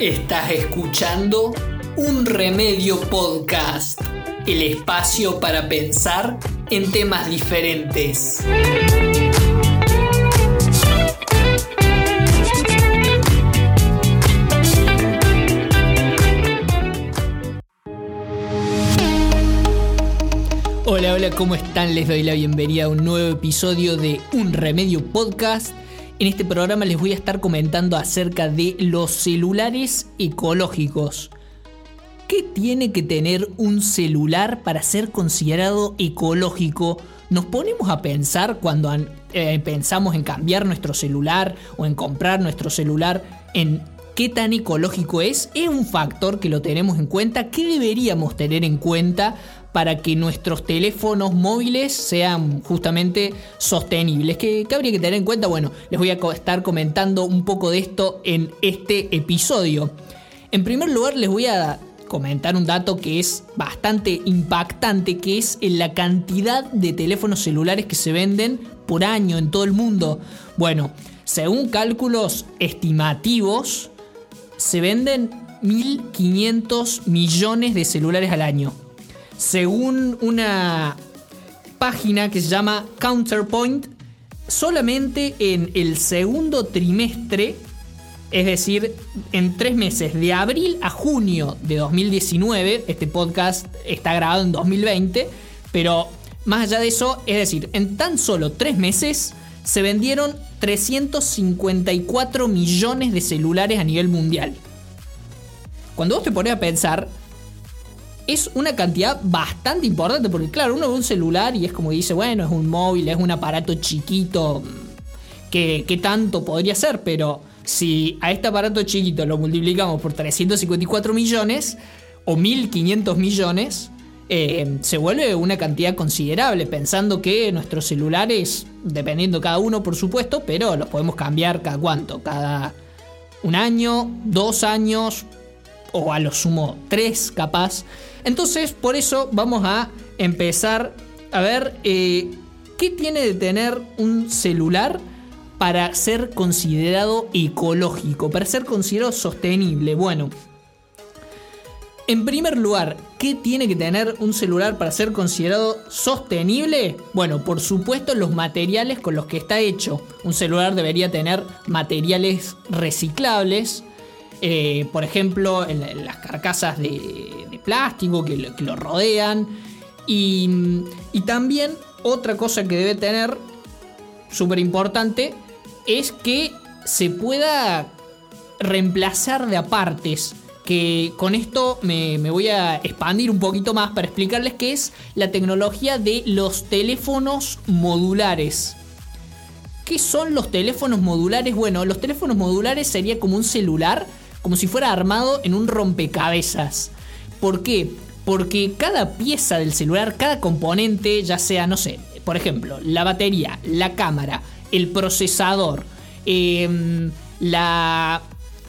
Estás escuchando Un Remedio Podcast, el espacio para pensar en temas diferentes. Hola, ¿cómo están? Les doy la bienvenida a un nuevo episodio de Un Remedio Podcast. En este programa les voy a estar comentando acerca de los celulares ecológicos. ¿Qué tiene que tener un celular para ser considerado ecológico? Nos ponemos a pensar cuando eh, pensamos en cambiar nuestro celular o en comprar nuestro celular en qué tan ecológico es. Es un factor que lo tenemos en cuenta. ¿Qué deberíamos tener en cuenta para que nuestros teléfonos móviles sean justamente sostenibles. ¿Qué, habría que tener en cuenta? Bueno, les voy a estar comentando un poco de esto en este episodio. En primer lugar, les voy a comentar un dato que es bastante impactante, que es la cantidad de teléfonos celulares que se venden por año en todo el mundo. Bueno, según cálculos estimativos, se venden 1.500 millones de celulares al año según una página que se llama Counterpoint, solamente en el segundo trimestre, es decir, en tres meses, de abril a junio de 2019, este podcast está grabado en 2020, pero más allá de eso, es decir, en tan solo tres meses se vendieron 354 millones de celulares a nivel mundial. Cuando vos te pones a pensar, es una cantidad bastante importante, porque claro, uno ve un celular y es como dice, bueno, es un móvil, es un aparato chiquito, que, tanto podría ser, pero si a este aparato chiquito lo multiplicamos por 354 millones o 1500 millones, eh, se vuelve una cantidad considerable, pensando que nuestros celulares, dependiendo cada uno por supuesto, pero los podemos cambiar cada cuánto, cada un año, dos años, o a lo sumo tres capaz. Entonces, por eso vamos a empezar a ver eh, qué tiene de tener un celular para ser considerado ecológico, para ser considerado sostenible. Bueno, en primer lugar, ¿qué tiene que tener un celular para ser considerado sostenible? Bueno, por supuesto los materiales con los que está hecho. Un celular debería tener materiales reciclables, eh, por ejemplo, en, las carcasas de, plástico que lo, rodean. Y, también otra cosa que debe tener, súper importante, es que se pueda reemplazar de apartes. Que con esto me, me, voy a expandir un poquito más para explicarles qué es la tecnología de los teléfonos modulares. ¿Qué son los teléfonos modulares? Bueno, los teléfonos modulares sería como un celular como si fuera armado en un rompecabezas. ¿Por qué? Porque cada pieza del celular, cada componente, ya sea, no sé, por ejemplo, la batería, la cámara, el procesador, em, la...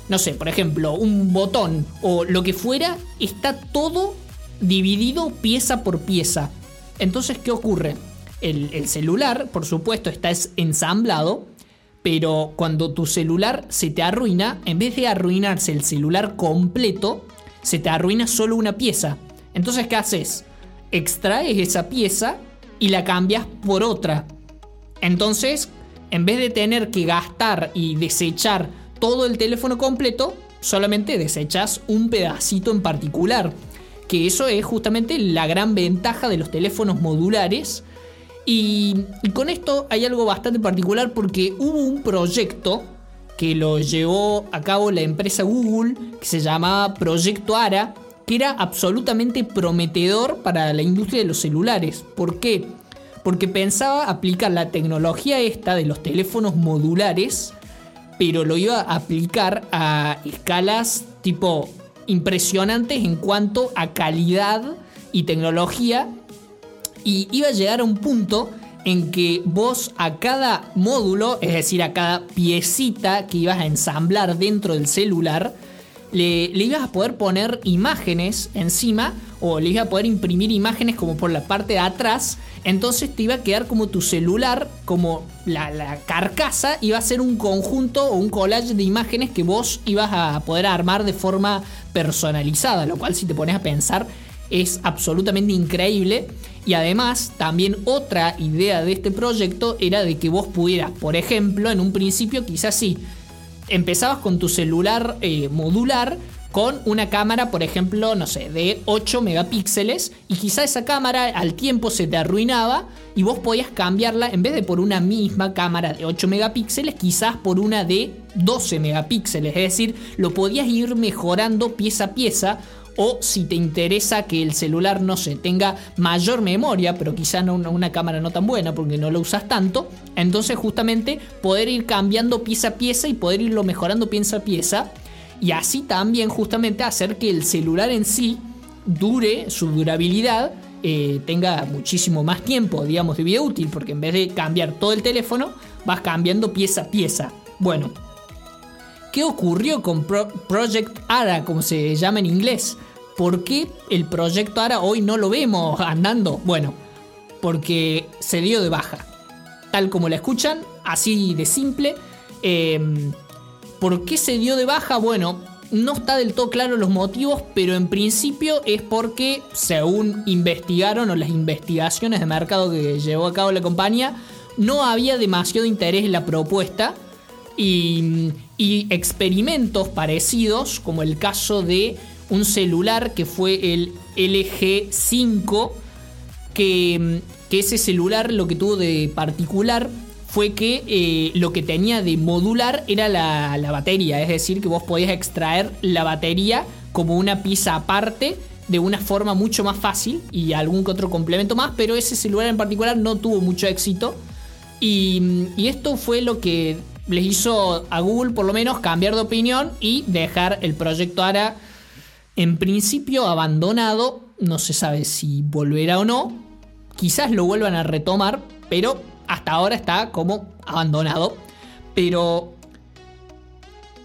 No sé, por ejemplo, un botón o lo que fuera, está todo dividido pieza por pieza. Entonces, ¿qué ocurre? El, el celular, por supuesto, está ensamblado pero cuando tu celular se te arruina, en vez de arruinarse el celular completo, se te arruina solo una pieza. Entonces, ¿qué haces? Extraes esa pieza y la cambias por otra. Entonces, en vez de tener que gastar y desechar todo el teléfono completo, solamente desechas un pedacito en particular. Que eso es justamente la gran ventaja de los teléfonos modulares y, con esto hay algo bastante particular porque hubo un proyecto que lo llevó a cabo la empresa Google que se llamaba Proyecto ARA, que era absolutamente prometedor para la industria de los celulares. ¿Por qué? Porque pensaba aplicar la tecnología esta de los teléfonos modulares, pero lo iba a aplicar a escalas tipo impresionantes en cuanto a calidad y tecnología y iba a llegar a un punto en que vos a cada módulo, es decir, a cada piecita que ibas a ensamblar dentro del celular, le, ibas a poder poner imágenes encima o le ibas a poder imprimir imágenes como por la parte de atrás, entonces te iba a quedar como tu celular, como la, la carcasa, iba a ser un conjunto o un collage de imágenes que vos ibas a poder armar de forma personalizada, lo cual si te pones a pensar es absolutamente increíble. Y además, también otra idea de este proyecto era de que vos pudieras, por ejemplo, en un principio quizás sí, empezabas con tu celular eh, modular con una cámara, por ejemplo, no sé, de 8 megapíxeles y quizá esa cámara al tiempo se te arruinaba y vos podías cambiarla en vez de por una misma cámara de 8 megapíxeles, quizás por una de 12 megapíxeles, es decir, lo podías ir mejorando pieza a pieza o si te interesa que el celular no se tenga mayor memoria, pero quizá no una, cámara no tan buena porque no lo usas tanto, entonces justamente poder ir cambiando pieza a pieza y poder irlo mejorando pieza a pieza y así también justamente hacer que el celular en sí dure su durabilidad eh, tenga muchísimo más tiempo, digamos, de vida útil, porque en vez de cambiar todo el teléfono, vas cambiando pieza a pieza. Bueno, ¿qué ocurrió con Project ARA, como se llama en inglés? ¿Por qué el proyecto ARA hoy no lo vemos andando? Bueno, porque se dio de baja. Tal como la escuchan, así de simple. Em, ¿Por qué se dio de baja? Bueno, no está del todo claro los motivos, pero en principio es porque, según investigaron o las investigaciones de mercado que llevó a cabo la compañía, no había demasiado interés en la propuesta y experimentos parecidos, como el caso de un celular que fue el LG5, que, ese celular lo que tuvo de particular fue que eh, lo que tenía de modular era la, la, batería, es decir, que vos podías extraer la batería como una pieza aparte de una forma mucho más fácil y algún que otro complemento más, pero ese celular en particular no tuvo mucho éxito. Y, y esto fue lo que les hizo a Google por lo menos cambiar de opinión y dejar el proyecto ARA en principio abandonado, no se sabe si volverá o no. Quizás lo vuelvan a retomar, pero hasta ahora está como abandonado. Pero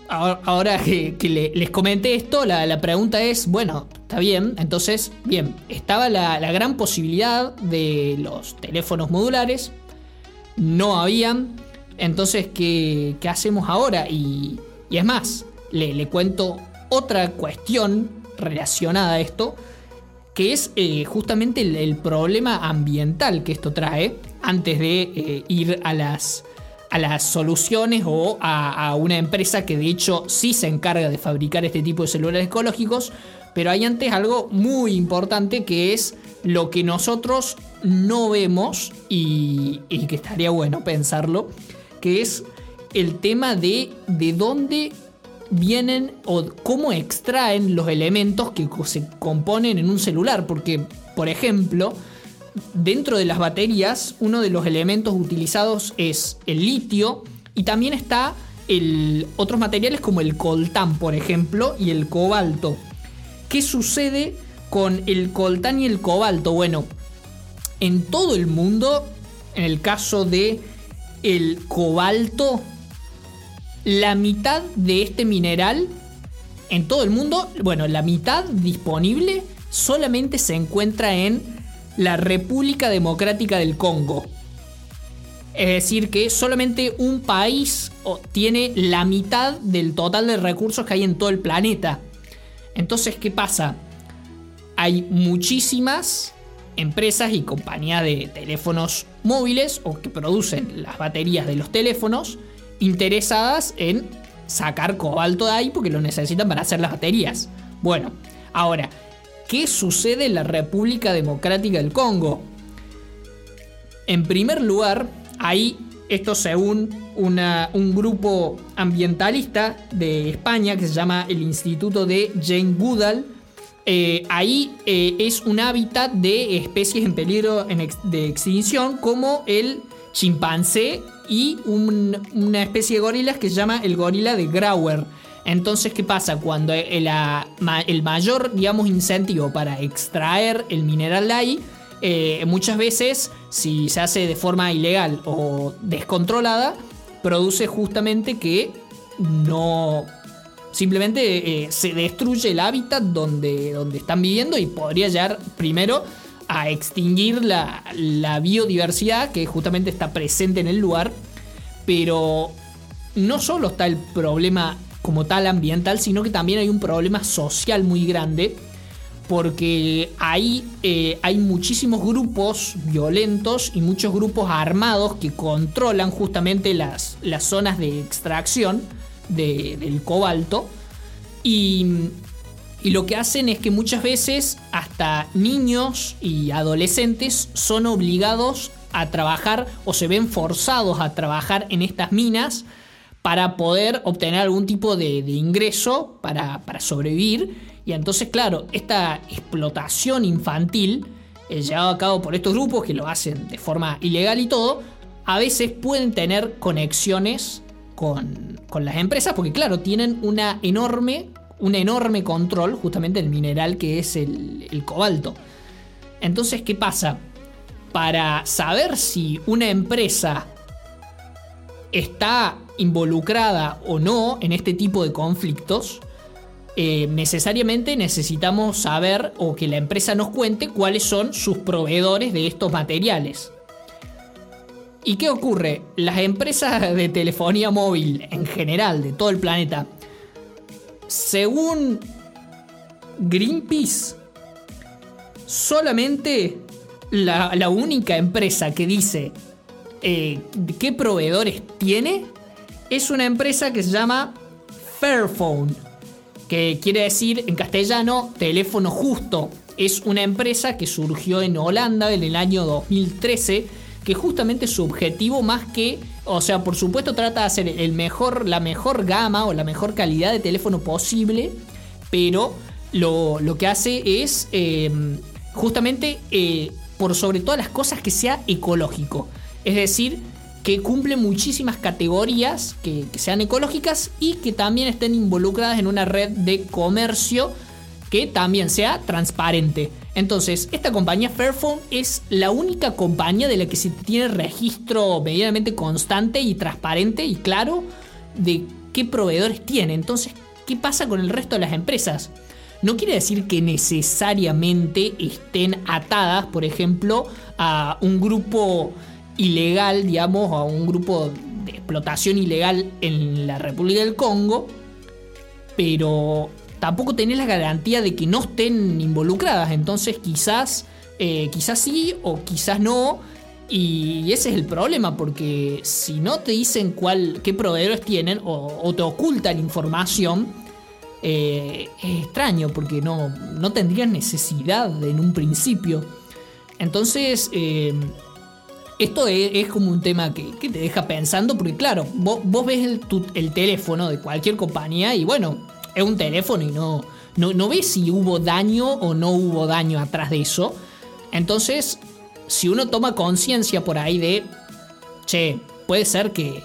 ahora que, les comenté esto, la, pregunta es, bueno, está bien, entonces, bien, estaba la, gran posibilidad de los teléfonos modulares, no habían, entonces, ¿qué, hacemos ahora? Y, es más, le, le cuento otra cuestión relacionada a esto, que es eh, justamente el, problema ambiental que esto trae antes de eh, ir a las, a las soluciones o a, una empresa que de hecho sí se encarga de fabricar este tipo de celulares ecológicos, pero hay antes algo muy importante que es lo que nosotros no vemos y, y que estaría bueno pensarlo, que es el tema de de dónde vienen o cómo extraen los elementos que se componen en un celular. Porque, por ejemplo, dentro de las baterías, uno de los elementos utilizados es el litio y también está el, otros materiales como el coltán, por ejemplo, y el cobalto. ¿Qué sucede con el coltán y el cobalto? Bueno, en todo el mundo, en el caso de el cobalto, la mitad de este mineral en todo el mundo, bueno, la mitad disponible solamente se encuentra en la República Democrática del Congo. Es decir, que solamente un país tiene la mitad del total de recursos que hay en todo el planeta. Entonces, ¿qué pasa? Hay muchísimas empresas y compañías de teléfonos móviles o que producen las baterías de los teléfonos interesadas en sacar cobalto de ahí porque lo necesitan para hacer las baterías. Bueno, ahora, ¿qué sucede en la República Democrática del Congo? En primer lugar, ahí, esto según un grupo ambientalista de España que se llama el Instituto de Jane Goodall, eh, ahí eh, es un hábitat de especies en peligro de extinción como el chimpancé y una especie de gorilas que se llama el gorila de Grauer. Entonces, ¿qué pasa? Cuando el, el mayor, digamos, incentivo para extraer el mineral de ahí, eh, muchas veces, si se hace de forma ilegal o descontrolada, produce justamente que no Simplemente eh, se destruye el hábitat donde, donde están viviendo y podría llegar primero a extinguir la, la biodiversidad que justamente está presente en el lugar. Pero no solo está el problema como tal ambiental, sino que también hay un problema social muy grande porque ahí eh, hay muchísimos grupos violentos y muchos grupos armados que controlan justamente las, las zonas de extracción del cobalto y, y lo que hacen es que muchas veces hasta niños y adolescentes son obligados a trabajar o se ven forzados a trabajar en estas minas para poder obtener algún tipo de, ingreso para, para sobrevivir. Y entonces, claro, esta explotación infantil eh, llevada a cabo por estos grupos que lo hacen de forma ilegal y todo, a veces pueden tener conexiones con, las empresas porque, claro, tienen una enorme, un enorme control justamente del mineral que es el, cobalto. Entonces, ¿qué pasa? Para saber si una empresa está involucrada o no en este tipo de conflictos, eh, necesariamente necesitamos saber o que la empresa nos cuente cuáles son sus proveedores de estos materiales. ¿Y qué ocurre? Las empresas de telefonía móvil en general de todo el planeta, según Greenpeace, solamente la, única empresa que dice eh, qué proveedores tiene es una empresa que se llama Fairphone que quiere decir en castellano teléfono justo. Es una empresa que surgió en Holanda en el año 2013, que justamente su objetivo más que, o sea, por supuesto trata de hacer el mejor, la mejor gama o la mejor calidad de teléfono posible, pero lo, que hace es em, justamente eh, por sobre todas las cosas que sea ecológico. Es decir, que cumple muchísimas categorías que, sean ecológicas y que también estén involucradas en una red de comercio que también sea transparente. Entonces, esta compañía Fairphone es la única compañía de la que se tiene registro medianamente constante y transparente y claro de qué proveedores tiene. Entonces, ¿qué pasa con el resto de las empresas? No quiere decir que necesariamente estén atadas, por ejemplo, a un grupo ilegal, digamos, a un grupo de explotación ilegal en la República del Congo, pero tampoco tenés la garantía de que no estén involucradas, entonces quizás, eh, quizás sí o quizás no, y ese es el problema, porque si no te dicen cuál, qué proveedores tienen o, te ocultan información, eh, es extraño, porque no, no tendrían necesidad en un principio. Entonces, eh, esto es, como un tema que, te deja pensando, porque claro, vos, ves el, teléfono de cualquier compañía y bueno, es un teléfono y no, no, ves si hubo daño o no hubo daño atrás de eso. Entonces, si uno toma conciencia por ahí de, che, puede ser que,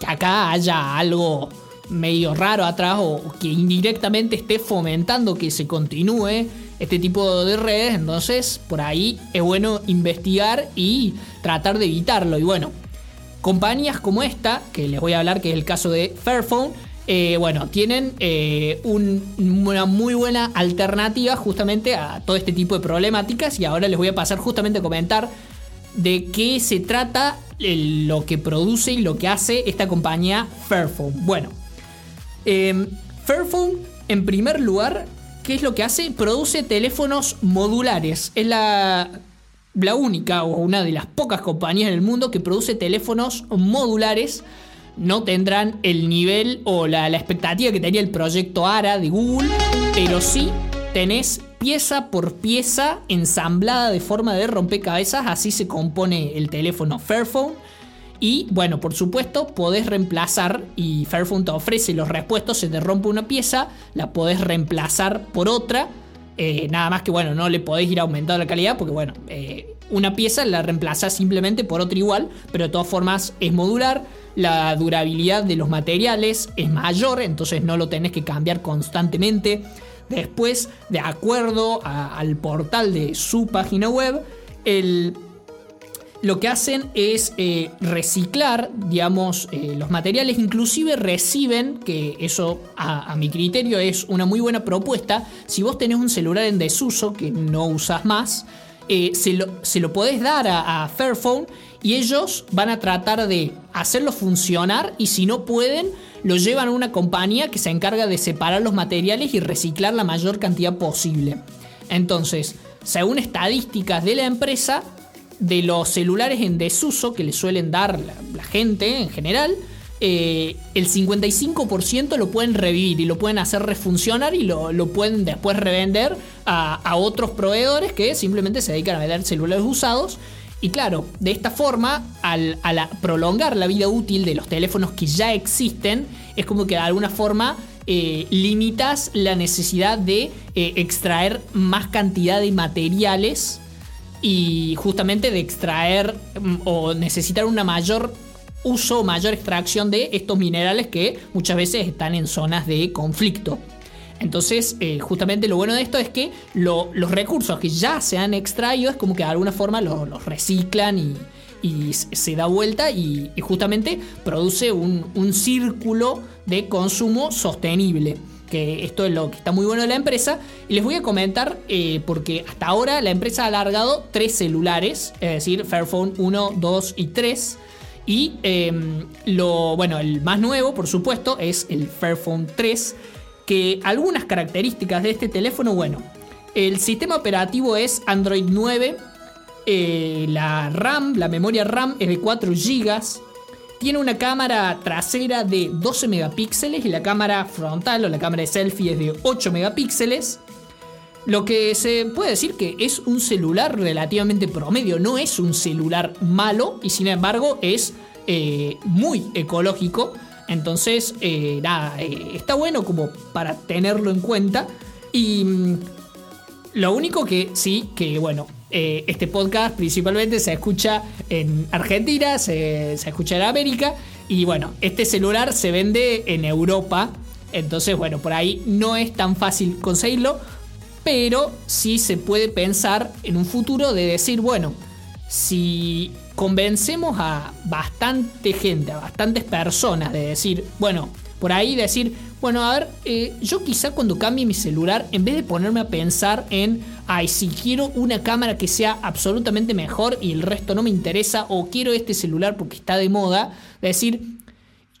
que acá haya algo medio raro atrás o que indirectamente esté fomentando que se continúe este tipo de redes, entonces por ahí es bueno investigar y tratar de evitarlo. Y bueno, compañías como esta, que les voy a hablar, que es el caso de Fairphone, eh, bueno, tienen eh, una muy buena alternativa justamente a todo este tipo de problemáticas y ahora les voy a pasar justamente a comentar de qué se trata lo que produce y lo que hace esta compañía Fairphone. Bueno, eh, Fairphone en primer lugar ¿Qué es lo que hace? Produce teléfonos modulares. Es la, la única o una de las pocas compañías en el mundo que produce teléfonos modulares. No tendrán el nivel o la, expectativa que tenía el proyecto ARA de Google, pero sí tenés pieza por pieza ensamblada de forma de rompecabezas, así se compone el teléfono Fairphone y bueno, por supuesto, podés reemplazar y Fairphone te ofrece los repuestos, se te rompe una pieza, la podés reemplazar por otra. Eh, nada más que bueno, no le podés ir aumentando la calidad porque bueno, eh, una pieza la reemplazás simplemente por otra igual, pero de todas formas es modular, la durabilidad de los materiales es mayor, entonces no lo tenés que cambiar constantemente. Después, de acuerdo al portal de su página web, el lo que hacen es eh, reciclar, digamos, eh, los materiales, inclusive reciben, que eso a, mi criterio es una muy buena propuesta, si vos tenés un celular en desuso que no usas más, eh, se, lo, se, lo, podés dar a, a, Fairphone y ellos van a tratar de hacerlo funcionar y si no pueden, lo llevan a una compañía que se encarga de separar los materiales y reciclar la mayor cantidad posible. Entonces, según estadísticas de la empresa, de los celulares en desuso que le suelen dar la, gente en general, eh, el 55% lo pueden revivir y lo pueden hacer refuncionar y lo, pueden después revender a, otros proveedores que simplemente se dedican a vender celulares usados. Y claro, de esta forma, al, prolongar la vida útil de los teléfonos que ya existen, es como que de alguna forma eh, limitas la necesidad de eh, extraer más cantidad de materiales y justamente de extraer mm, o necesitar una mayor uso, mayor extracción de estos minerales que muchas veces están en zonas de conflicto. Entonces, eh, justamente lo bueno de esto es que los recursos que ya se han extraído es como que de alguna forma los, reciclan y, se da vuelta y, justamente produce un círculo de consumo sostenible que esto es lo que está muy bueno de la empresa. Y les voy a comentar, eh, porque hasta ahora la empresa ha alargado tres celulares, es decir, Fairphone 1, 2 y 3. Y em, lo, bueno, el más nuevo, por supuesto, es el Fairphone 3, que algunas características de este teléfono, bueno, el sistema operativo es Android 9, eh, la RAM, la memoria RAM es de 4 GB, tiene una cámara trasera de 12 megapíxeles y la cámara frontal o la cámara de selfie es de 8 megapíxeles. Lo que se puede decir que es un celular relativamente promedio, no es un celular malo y sin embargo es eh, muy ecológico. Entonces, eh, nada, eh, está bueno como para tenerlo en cuenta. Y mm, lo único que sí, que bueno, este podcast principalmente se escucha en Argentina, se, escucha en América y bueno, este celular se vende en Europa, entonces bueno, por ahí no es tan fácil conseguirlo, pero sí se puede pensar en un futuro de decir, bueno, si convencemos a bastante gente, a bastantes personas de decir, bueno, por ahí decir, bueno, a ver, eh, yo quizá cuando cambie mi celular, en vez de ponerme a pensar en, ay, si quiero una cámara que sea absolutamente mejor y el resto no me interesa, o quiero este celular porque está de moda, decir,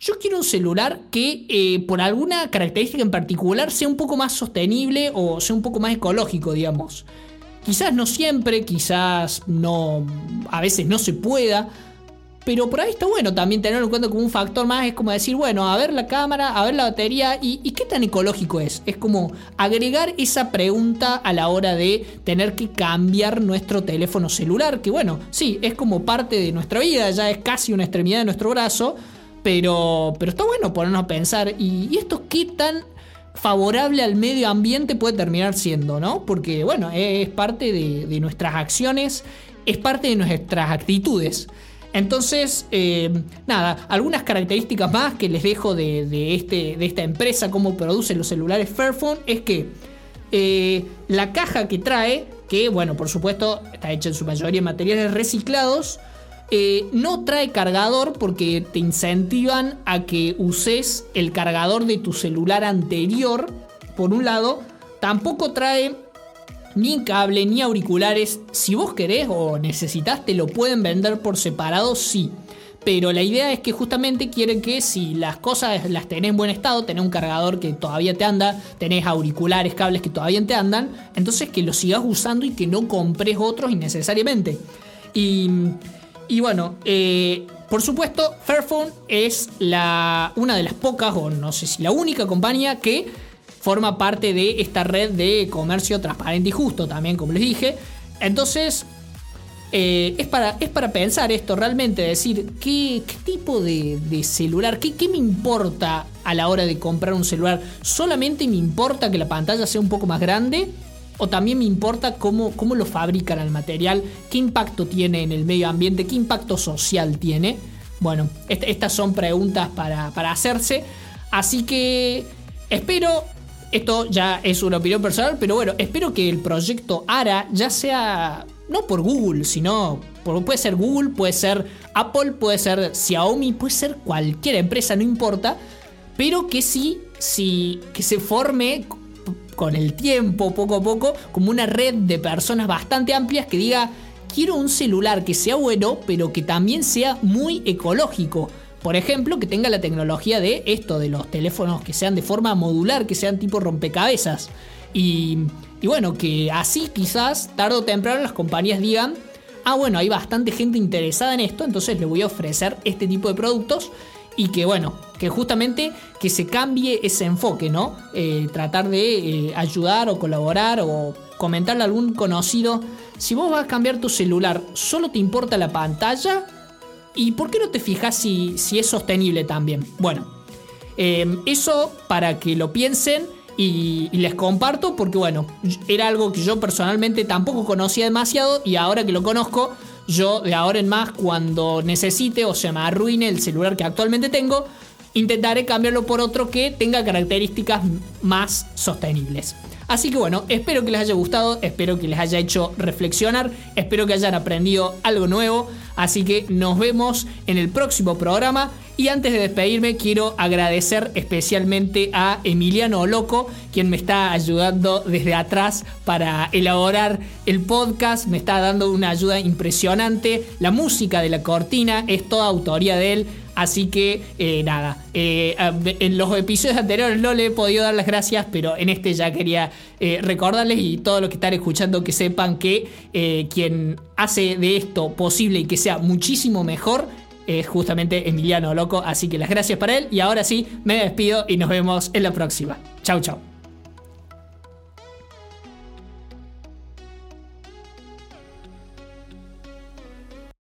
yo quiero un celular que eh, por alguna característica en particular sea un poco más sostenible o sea un poco más ecológico, digamos. Quizás no siempre, quizás no, a veces no se pueda, pero por ahí está bueno también tenerlo en cuenta como un factor más. Es como decir, bueno, a ver la cámara, a ver la batería y, qué tan ecológico es. Es como agregar esa pregunta a la hora de tener que cambiar nuestro teléfono celular. Que bueno, sí, es como parte de nuestra vida, ya es casi una extremidad de nuestro brazo. Pero, pero está bueno ponernos a pensar. ¿Y, esto qué tan favorable al medio ambiente puede terminar siendo, ¿no? Porque bueno, es parte de nuestras acciones, es parte de nuestras actitudes. Entonces, eh, nada, algunas características más que les dejo de, este, de esta empresa, cómo produce los celulares Fairphone, es que eh, la caja que trae, que bueno, por supuesto está hecha en su mayoría en materiales reciclados, eh, no trae cargador porque te incentivan a que uses el cargador de tu celular anterior, por un lado, tampoco trae ni cable, ni auriculares. Si vos querés o necesitas, te lo pueden vender por separado, sí. Pero la idea es que justamente quieren que si las cosas las tenés en buen estado, tenés un cargador que todavía te anda, tenés auriculares, cables que todavía te andan, entonces que lo sigas usando y que no compres otros innecesariamente. Y, y bueno, eh, por supuesto, Fairphone es la, una de las pocas, o no sé si la única compañía que forma parte de esta red de comercio transparente y justo también, como les dije. Entonces, eh, es, para, es para pensar esto realmente, decir, ¿qué, tipo de, celular, qué, qué, me importa a la hora de comprar un celular? ¿Solamente me importa que la pantalla sea un poco más grande? ¿O también me importa cómo, cómo lo fabrican el material? ¿Qué impacto tiene en el medio ambiente? ¿Qué impacto social tiene? Bueno, estas son preguntas para, para hacerse. Así que espero esto ya es una opinión personal, pero bueno, espero que el proyecto ARA ya sea, no por Google, sino Puede ser Google, puede ser Apple, puede ser Xiaomi, puede ser cualquier empresa, no importa. Pero que sí, sí que se forme con el tiempo, poco a poco, como una red de personas bastante amplias que diga, quiero un celular que sea bueno, pero que también sea muy ecológico. Por ejemplo, que tenga la tecnología de esto, de los teléfonos que sean de forma modular, que sean tipo rompecabezas. Y, bueno, que así quizás tarde o temprano las compañías digan, ah bueno, hay bastante gente interesada en esto, entonces le voy a ofrecer este tipo de productos y que bueno, que justamente que se cambie ese enfoque, ¿no? Eh, tratar de eh, ayudar o colaborar o comentarle a algún conocido, si vos vas a cambiar tu celular, ¿solo te importa la pantalla? ¿Y por qué no te fijas si, si es sostenible también? Bueno, eh, eso para que lo piensen y, les comparto porque bueno, era algo que yo personalmente tampoco conocía demasiado y ahora que lo conozco yo de ahora en más, cuando necesite o se me arruine el celular que actualmente tengo, intentaré cambiarlo por otro que tenga características más sostenibles. Así que bueno, espero que les haya gustado, espero que les haya hecho reflexionar, espero que hayan aprendido algo nuevo. Así que nos vemos en el próximo programa. Y antes de despedirme, quiero agradecer especialmente a Emiliano Loco, quien me está ayudando desde atrás para elaborar el podcast. Me está dando una ayuda impresionante. La música de la cortina es toda autoría de él. Así que eh, nada, eh, en los episodios anteriores no le he podido dar las gracias, pero en este ya quería eh, recordarles y todos los que están escuchando que sepan que quien hace de esto posible y que sea muchísimo mejor es justamente Emiliano Loco. Así que las gracias para él y ahora sí, me despido y nos vemos en la próxima. Chau, chau.